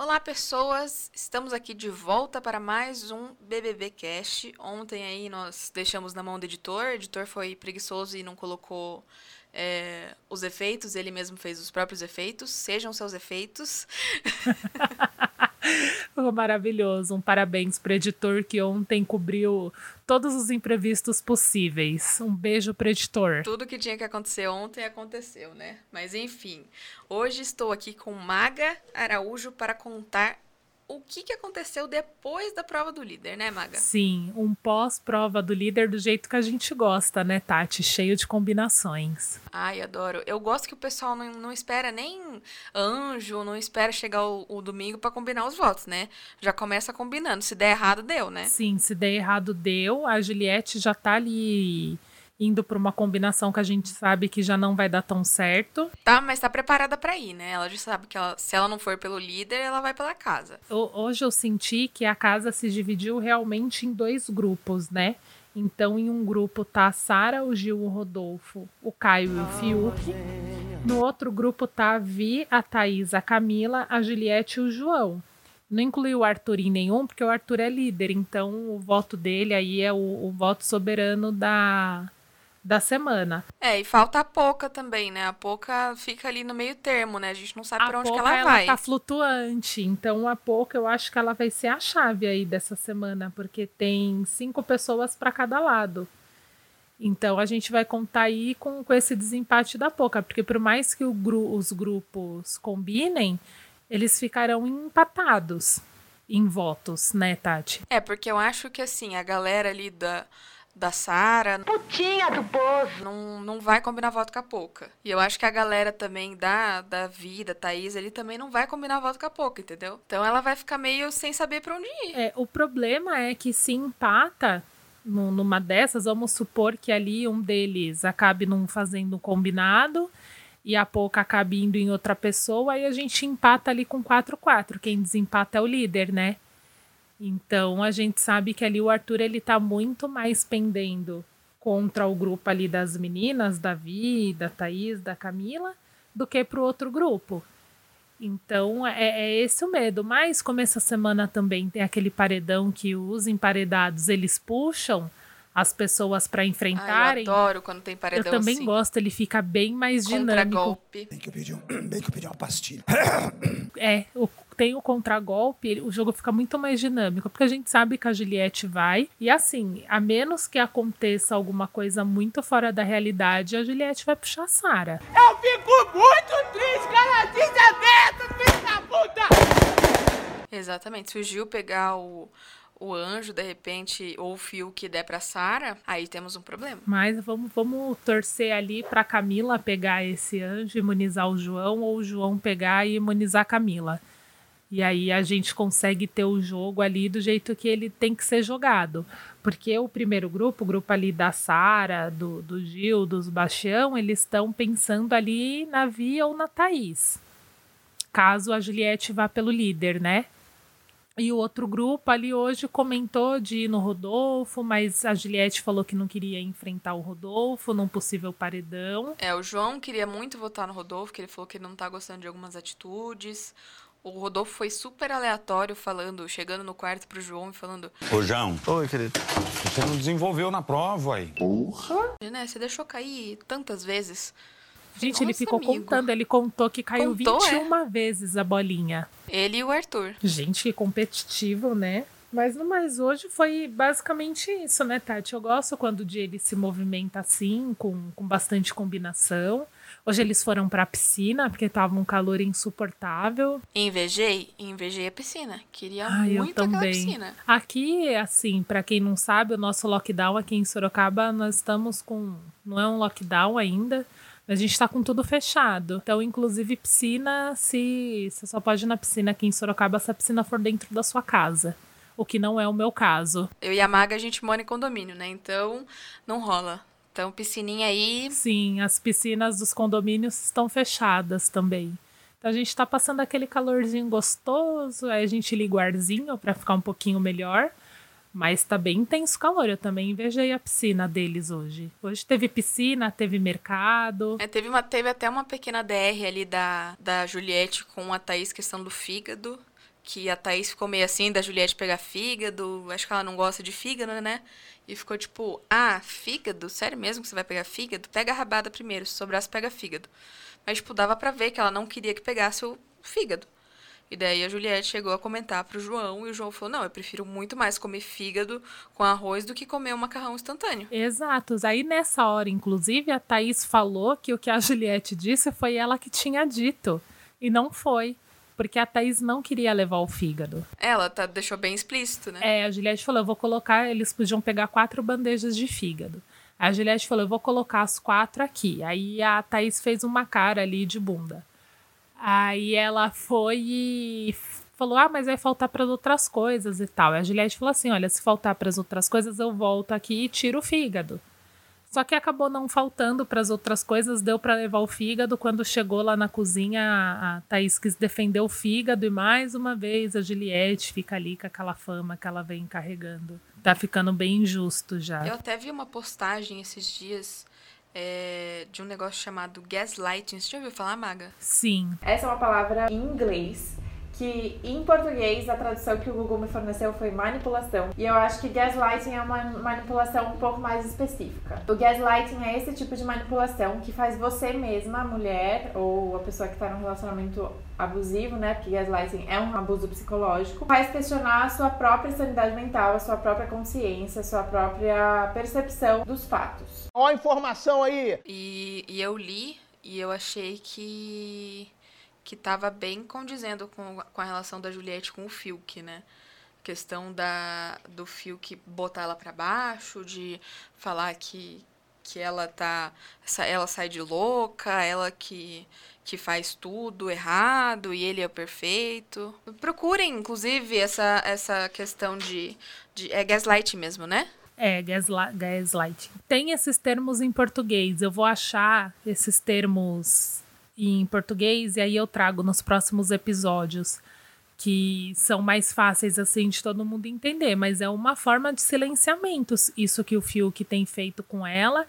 Olá, pessoas! Estamos aqui de volta para mais um BBB Cast. Ontem aí nós deixamos na mão do editor. O editor foi preguiçoso e não colocou é, os efeitos. Ele mesmo fez os próprios efeitos. Sejam seus efeitos. Maravilhoso. Um parabéns pro editor que ontem cobriu todos os imprevistos possíveis. Um beijo pro editor. Tudo que tinha que acontecer ontem aconteceu, né? Mas enfim, hoje estou aqui com Maga Araújo para contar o que, que aconteceu depois da prova do líder, né, Maga? Sim, um pós-prova do líder do jeito que a gente gosta, né, Tati? Cheio de combinações. Ai, adoro. Eu gosto que o pessoal não, não espera nem anjo, não espera chegar o, o domingo para combinar os votos, né? Já começa combinando. Se der errado, deu, né? Sim, se der errado, deu. A Juliette já tá ali indo para uma combinação que a gente sabe que já não vai dar tão certo. Tá, mas tá preparada para ir, né? Ela já sabe que ela, se ela não for pelo líder, ela vai pela casa. Hoje eu senti que a casa se dividiu realmente em dois grupos, né? Então, em um grupo tá a Sara, o Gil, o Rodolfo, o Caio e o Fiuk. No outro grupo tá a Vi, a Thaís, a Camila, a Juliette e o João. Não incluiu o Arthur em nenhum, porque o Arthur é líder, então o voto dele aí é o, o voto soberano da, da semana. É, e falta a Poca também, né? A Poca fica ali no meio termo, né? A gente não sabe para onde Poca, que ela, ela vai. tá flutuante, então a Poca eu acho que ela vai ser a chave aí dessa semana, porque tem cinco pessoas para cada lado. Então a gente vai contar aí com, com esse desempate da Poca, porque por mais que gru os grupos combinem, eles ficarão empatados em votos, né, Tati? É, porque eu acho que assim, a galera ali da da Sara. Putinha do poço. Não, não vai combinar voto com a Poca. E eu acho que a galera também da, da vida, Thaís, ele também não vai combinar voto com a Poca, entendeu? Então ela vai ficar meio sem saber pra onde ir. É, o problema é que se empata no, numa dessas, vamos supor que ali um deles acabe não fazendo um combinado e a Poca acabe indo em outra pessoa, aí a gente empata ali com 4-4. Quem desempata é o líder, né? Então a gente sabe que ali o Arthur ele tá muito mais pendendo contra o grupo ali das meninas, da Vi, da Thaís, da Camila, do que pro outro grupo. Então é, é, esse o medo. Mas como essa semana também tem aquele paredão que os emparedados eles puxam as pessoas para enfrentarem. Ai, eu adoro quando tem paredão Eu também assim. gosto, ele fica bem mais Contra dinâmico. golpe. Bem que eu pedi, um, bem que eu pedi uma pastilha. É, o, tem o contragolpe, o jogo fica muito mais dinâmico, porque a gente sabe que a Juliette vai. E assim, a menos que aconteça alguma coisa muito fora da realidade, a Juliette vai puxar a Sara. Eu fico muito triste, cara. Desaberto, filho da puta. Exatamente. Se o Gil pegar o, o anjo, de repente, ou o fio que der pra Sara, aí temos um problema. Mas vamos, vamos torcer ali pra Camila pegar esse anjo, imunizar o João, ou o João pegar e imunizar a Camila. E aí a gente consegue ter o jogo ali do jeito que ele tem que ser jogado. Porque o primeiro grupo, o grupo ali da Sara, do, do Gil, dos Bastião, eles estão pensando ali na Via ou na Thaís. Caso a Juliette vá pelo líder, né? E o outro grupo ali hoje comentou de ir no Rodolfo, mas a Juliette falou que não queria enfrentar o Rodolfo num possível paredão. É, o João queria muito votar no Rodolfo, que ele falou que ele não tá gostando de algumas atitudes. O Rodolfo foi super aleatório, falando, chegando no quarto pro João e falando, Ô, João, Oi, querido. você não desenvolveu na prova aí. né, você deixou cair tantas vezes. Gente, ele Nossa, ficou amigo. contando, ele contou que caiu Contou, 21 vezes a bolinha. Ele e o Arthur. Gente, que competitivo, né? Mas no mais hoje foi basicamente isso, né, Tati? Eu gosto quando o dia ele se movimenta assim, com, com bastante combinação. Hoje eles foram pra piscina, porque tava um calor insuportável. Invejei? Invejei a piscina. Queria Ai, muito aquela piscina. Aqui, assim, pra quem não sabe, o nosso lockdown aqui em Sorocaba, nós estamos com. Não é um lockdown ainda, mas a gente tá com tudo fechado. Então, inclusive, piscina, se. Você só pode ir na piscina aqui em Sorocaba se a piscina for dentro da sua casa. o que não é o meu caso. Eu e a Maga, a gente mora em condomínio, né? Então, não rola. Então, piscininha aí. Sim, as piscinas dos condomínios estão fechadas também. Então a gente tá passando aquele calorzinho gostoso, aí a gente liga o arzinho pra ficar um pouquinho melhor. Mas tá bem intenso o calor. Eu também invejei a piscina deles hoje. Hoje teve piscina, teve mercado. É, teve, uma, teve até uma pequena DR ali da, da Juliette com a Thaís, questão do fígado. Que a Thaís ficou meio assim da Juliette pegar fígado. Acho que ela não gosta de fígado, né? E ficou tipo, ah, fígado? Sério mesmo que você vai pegar fígado? Pega a rabada primeiro, se sobrasse, pega fígado. Mas, tipo, dava pra ver que ela não queria que pegasse o fígado. E daí a Juliette chegou a comentar pro João e o João falou: Não, eu prefiro muito mais comer fígado com arroz do que comer um macarrão instantâneo. Exatos. Aí nessa hora, inclusive, a Thaís falou que o que a Juliette disse foi ela que tinha dito. E não foi. Porque a Thaís não queria levar o fígado. Ela tá, deixou bem explícito, né? É, a Juliette falou: eu vou colocar. Eles podiam pegar quatro bandejas de fígado. A Juliette falou: eu vou colocar as quatro aqui. Aí a Thaís fez uma cara ali de bunda. Aí ela foi e falou: Ah, mas vai faltar para outras coisas e tal. E a Juliette falou assim: Olha, se faltar para as outras coisas, eu volto aqui e tiro o fígado. Só que acabou não faltando para as outras coisas, deu para levar o fígado. Quando chegou lá na cozinha, a Thaís quis defender o fígado e mais uma vez a Juliette fica ali com aquela fama que ela vem carregando. Tá ficando bem injusto já. Eu até vi uma postagem esses dias é, de um negócio chamado gaslighting. Você já ouviu falar, Maga? Sim. Essa é uma palavra em inglês que em português a tradução que o Google me forneceu foi manipulação. E eu acho que gaslighting é uma manipulação um pouco mais específica. O gaslighting é esse tipo de manipulação que faz você mesma, a mulher ou a pessoa que está num relacionamento abusivo, né? Porque gaslighting é um abuso psicológico, faz questionar a sua própria sanidade mental, a sua própria consciência, a sua própria percepção dos fatos. Ó a informação aí! E, e eu li e eu achei que que estava bem condizendo com, com a relação da Juliette com o Fiuk, né? Questão da, do Fiuk botar ela para baixo, de falar que, que ela tá. Ela sai de louca, ela que, que faz tudo errado e ele é o perfeito. Procurem, inclusive, essa, essa questão de, de. É gaslight mesmo, né? É, gaslight, gaslight. Tem esses termos em português. Eu vou achar esses termos em português e aí eu trago nos próximos episódios que são mais fáceis assim de todo mundo entender, mas é uma forma de silenciamento isso que o Fiuk tem feito com ela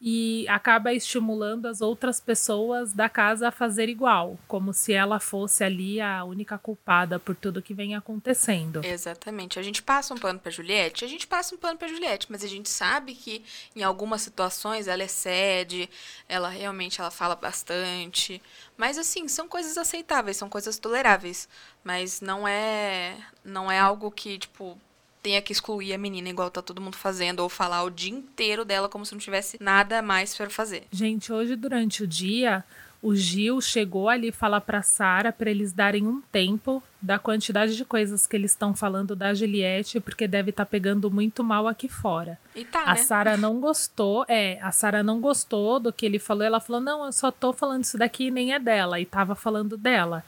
e acaba estimulando as outras pessoas da casa a fazer igual, como se ela fosse ali a única culpada por tudo que vem acontecendo. Exatamente. A gente passa um pano para Juliette, a gente passa um pano para Juliette, mas a gente sabe que em algumas situações ela excede, ela realmente ela fala bastante, mas assim, são coisas aceitáveis, são coisas toleráveis, mas não é não é algo que tipo tenha que excluir a menina igual tá todo mundo fazendo, ou falar o dia inteiro dela como se não tivesse nada mais para fazer. Gente, hoje durante o dia, o Gil chegou ali falar para Sara para eles darem um tempo da quantidade de coisas que eles estão falando da Juliette, porque deve estar tá pegando muito mal aqui fora. E tá, a né? Sara não gostou, é, a Sara não gostou do que ele falou. Ela falou: "Não, eu só tô falando isso daqui, nem é dela", e tava falando dela.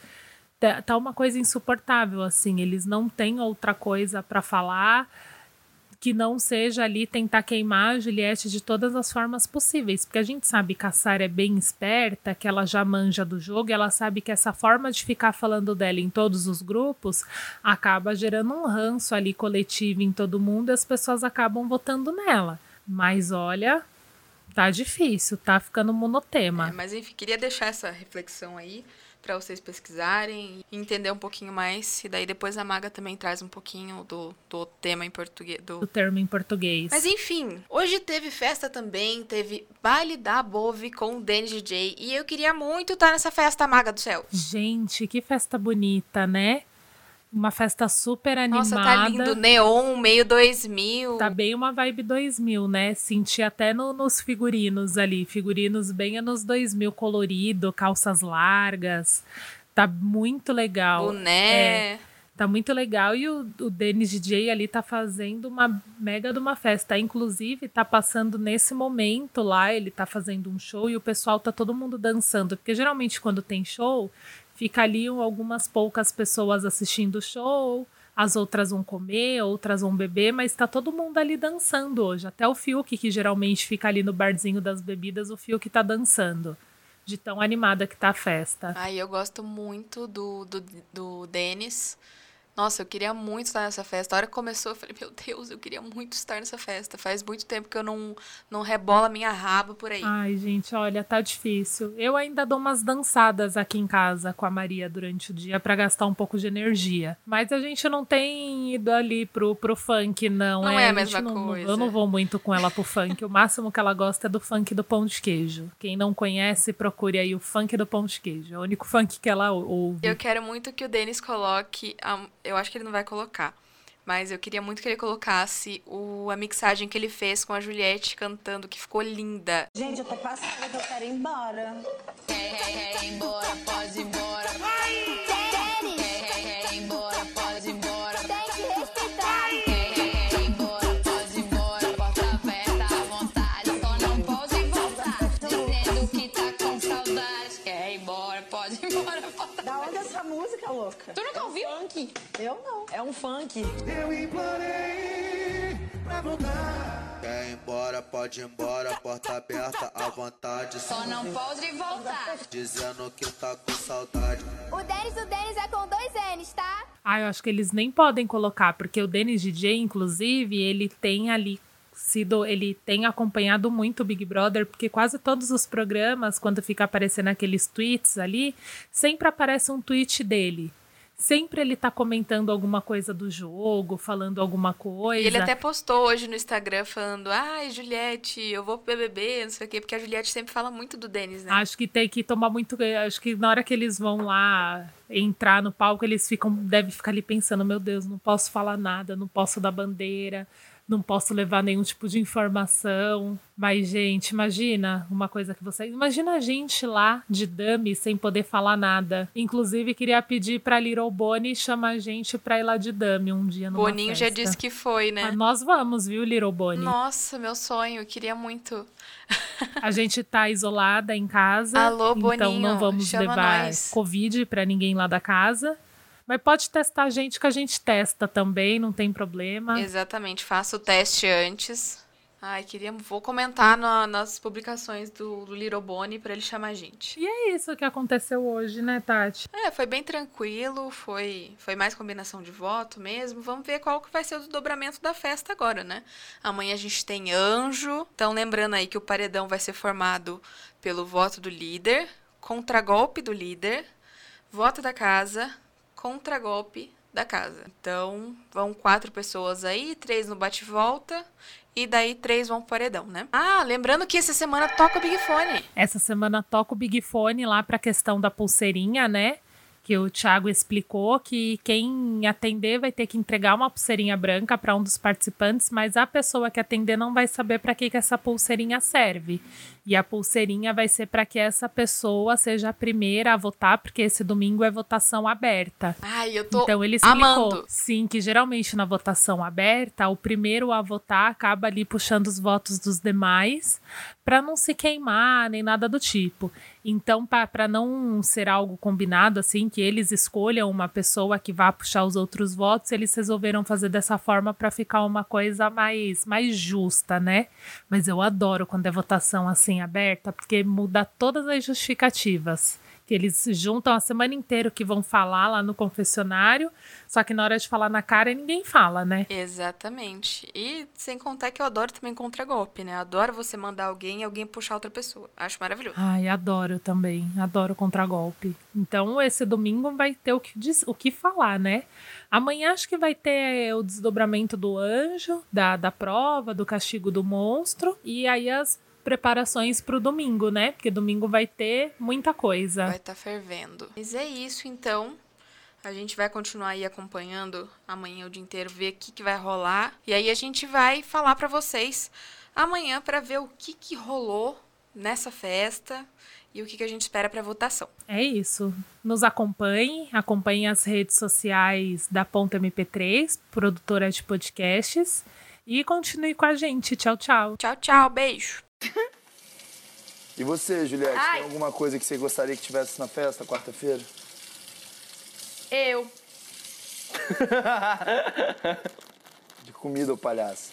Tá, tá uma coisa insuportável assim, eles não têm outra coisa para falar que não seja ali tentar queimar a Juliette de todas as formas possíveis, porque a gente sabe que a Sarah é bem esperta, que ela já manja do jogo, ela sabe que essa forma de ficar falando dela em todos os grupos acaba gerando um ranço ali coletivo em todo mundo e as pessoas acabam votando nela. Mas olha, tá difícil, tá ficando monotema. É, mas enfim, queria deixar essa reflexão aí para vocês pesquisarem e entender um pouquinho mais. E daí depois a Maga também traz um pouquinho do, do tema em português. Do... O termo em português. Mas enfim, hoje teve festa também, teve baile da Bove com o Danny DJ. E eu queria muito estar nessa festa, Maga do Céu. Gente, que festa bonita, né? Uma festa super animada. Nossa, tá lindo. Neon, meio 2000. Tá bem uma vibe 2000, né? Senti até no, nos figurinos ali. Figurinos bem anos 2000, colorido, calças largas. Tá muito legal. Boné. É, tá muito legal. E o, o Denis DJ ali tá fazendo uma mega de uma festa. Inclusive, tá passando nesse momento lá. Ele tá fazendo um show e o pessoal tá todo mundo dançando. Porque geralmente quando tem show fica ali algumas poucas pessoas assistindo o show, as outras vão comer, outras vão beber, mas tá todo mundo ali dançando hoje. Até o Fiuk, que geralmente fica ali no barzinho das bebidas, o Fiuk tá dançando. De tão animada que tá a festa. Ai, eu gosto muito do, do, do Denis. Nossa, eu queria muito estar nessa festa. A hora que começou, eu falei, meu Deus, eu queria muito estar nessa festa. Faz muito tempo que eu não, não rebola minha raba por aí. Ai, gente, olha, tá difícil. Eu ainda dou umas dançadas aqui em casa com a Maria durante o dia para gastar um pouco de energia. Mas a gente não tem ido ali pro, pro funk, não. Não é, é a mesma não- coisa. Eu não vou muito com ela pro funk. O máximo que ela gosta é do funk do pão de queijo. Quem não conhece, procure aí o funk do pão de queijo. É o único funk que ela ou- ouve. Eu quero muito que o Denis coloque. a- eu acho que ele não vai colocar. Mas eu queria muito que ele colocasse o, a mixagem que ele fez com a Juliette cantando, que ficou linda. Gente, eu tô passada que eu quero ir embora. Quer ir embora, pode ir embora. Quer ir louca? Tu nunca ouviu? Funk. Eu não. É um funk. Quer ir embora, pode ir embora, porta aberta à vontade. Só não pode voltar. Dizendo que tá com saudade. O Denis do Denis é com dois N's, tá? Ah, eu acho que eles nem podem colocar, porque o Denis DJ, inclusive, ele tem ali sido, ele tem acompanhado muito o Big Brother, porque quase todos os programas, quando fica aparecendo aqueles tweets ali, sempre aparece um tweet dele. Sempre ele tá comentando alguma coisa do jogo, falando alguma coisa. E ele até postou hoje no Instagram falando: Ai, Juliette, eu vou pro BBB, não sei o quê, porque a Juliette sempre fala muito do Denis, né? Acho que tem que tomar muito. Acho que na hora que eles vão lá entrar no palco, eles ficam. Devem ficar ali pensando: meu Deus, não posso falar nada, não posso dar bandeira, não posso levar nenhum tipo de informação. Mas, gente, imagina uma coisa que você. Imagina a gente lá de dummy sem poder falar nada. Inclusive, queria pedir pra Little Bonnie chamar a gente pra ir lá de dummy um dia no Boninho já disse que foi, né? Mas nós vamos, viu, Little Bonnie? Nossa, meu sonho, eu queria muito. A gente tá isolada em casa. Alô, então Boninho, não vamos levar nós. Covid pra ninguém lá da casa. Mas pode testar a gente que a gente testa também, não tem problema. Exatamente, faça o teste antes. Ai, queria. Vou comentar na- nas publicações do, do Little Bonnie pra ele chamar a gente. E é isso que aconteceu hoje, né, Tati? É, foi bem tranquilo, foi, foi mais combinação de voto mesmo. Vamos ver qual que vai ser o desdobramento da festa agora, né? Amanhã a gente tem anjo. Então, lembrando aí que o paredão vai ser formado pelo voto do líder, contragolpe do líder, voto da casa, contragolpe da casa. Então, vão quatro pessoas aí, três no bate-volta. E daí três vão pro paredão, né? Ah, lembrando que essa semana toca o Big Fone. Essa semana toca o Big Fone lá pra questão da pulseirinha, né? Que o Thiago explicou que quem atender vai ter que entregar uma pulseirinha branca para um dos participantes, mas a pessoa que atender não vai saber para que, que essa pulseirinha serve. E a pulseirinha vai ser para que essa pessoa seja a primeira a votar, porque esse domingo é votação aberta. Ai, eu tô Então ele explicou, amando. sim, que geralmente na votação aberta, o primeiro a votar acaba ali puxando os votos dos demais para não se queimar nem nada do tipo. Então, para não ser algo combinado assim, que eles escolham uma pessoa que vá puxar os outros votos, eles resolveram fazer dessa forma para ficar uma coisa mais mais justa, né? Mas eu adoro quando é votação assim aberta, porque muda todas as justificativas que eles juntam a semana inteira que vão falar lá no confessionário, só que na hora de falar na cara ninguém fala, né? Exatamente. E sem contar que eu adoro também contragolpe, né? Adoro você mandar alguém e alguém puxar outra pessoa. Acho maravilhoso. Ai, adoro também, adoro contragolpe. Então esse domingo vai ter o que, diz- o que falar, né? Amanhã acho que vai ter o desdobramento do anjo, da, da prova, do castigo do monstro, e aí as preparações pro domingo, né? Porque domingo vai ter muita coisa. Vai estar fervendo. Mas é isso, então. A gente vai continuar aí acompanhando amanhã o dia inteiro, ver o que, que vai rolar. E aí a gente vai falar pra vocês amanhã pra ver o que, que rolou nessa festa e o que, que a gente espera pra votação. É isso. Nos acompanhe, acompanhe as redes sociais da Ponta MP3, produtora de podcasts, e continue com a gente. Tchau, tchau. Tchau, tchau. Beijo. E você, Juliette, Ai. tem alguma coisa que você gostaria que tivesse na festa quarta-feira? Eu. De comida, ô palhaço.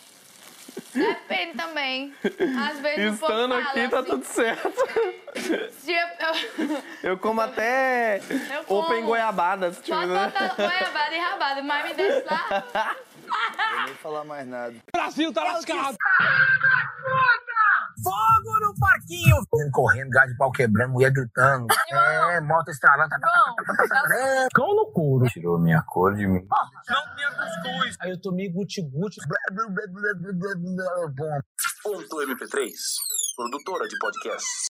Depende também. Às vezes Estando fala aqui, tá assim, tudo certo. eu, como até Eu como. open goiabada. se Pode botar goiabada e rabada, mas me deixa lá. Não vou nem falar mais nada. Brasil tá lascado! Fogo no parquinho! Correndo, gás de pau quebrando, mulher gritando. É, moto estralando. Cão no couro. Tirou minha cor de mim. Não tinha cuscuz. Aí eu tomei guti-guti. Ponto MP3, produtora de podcast.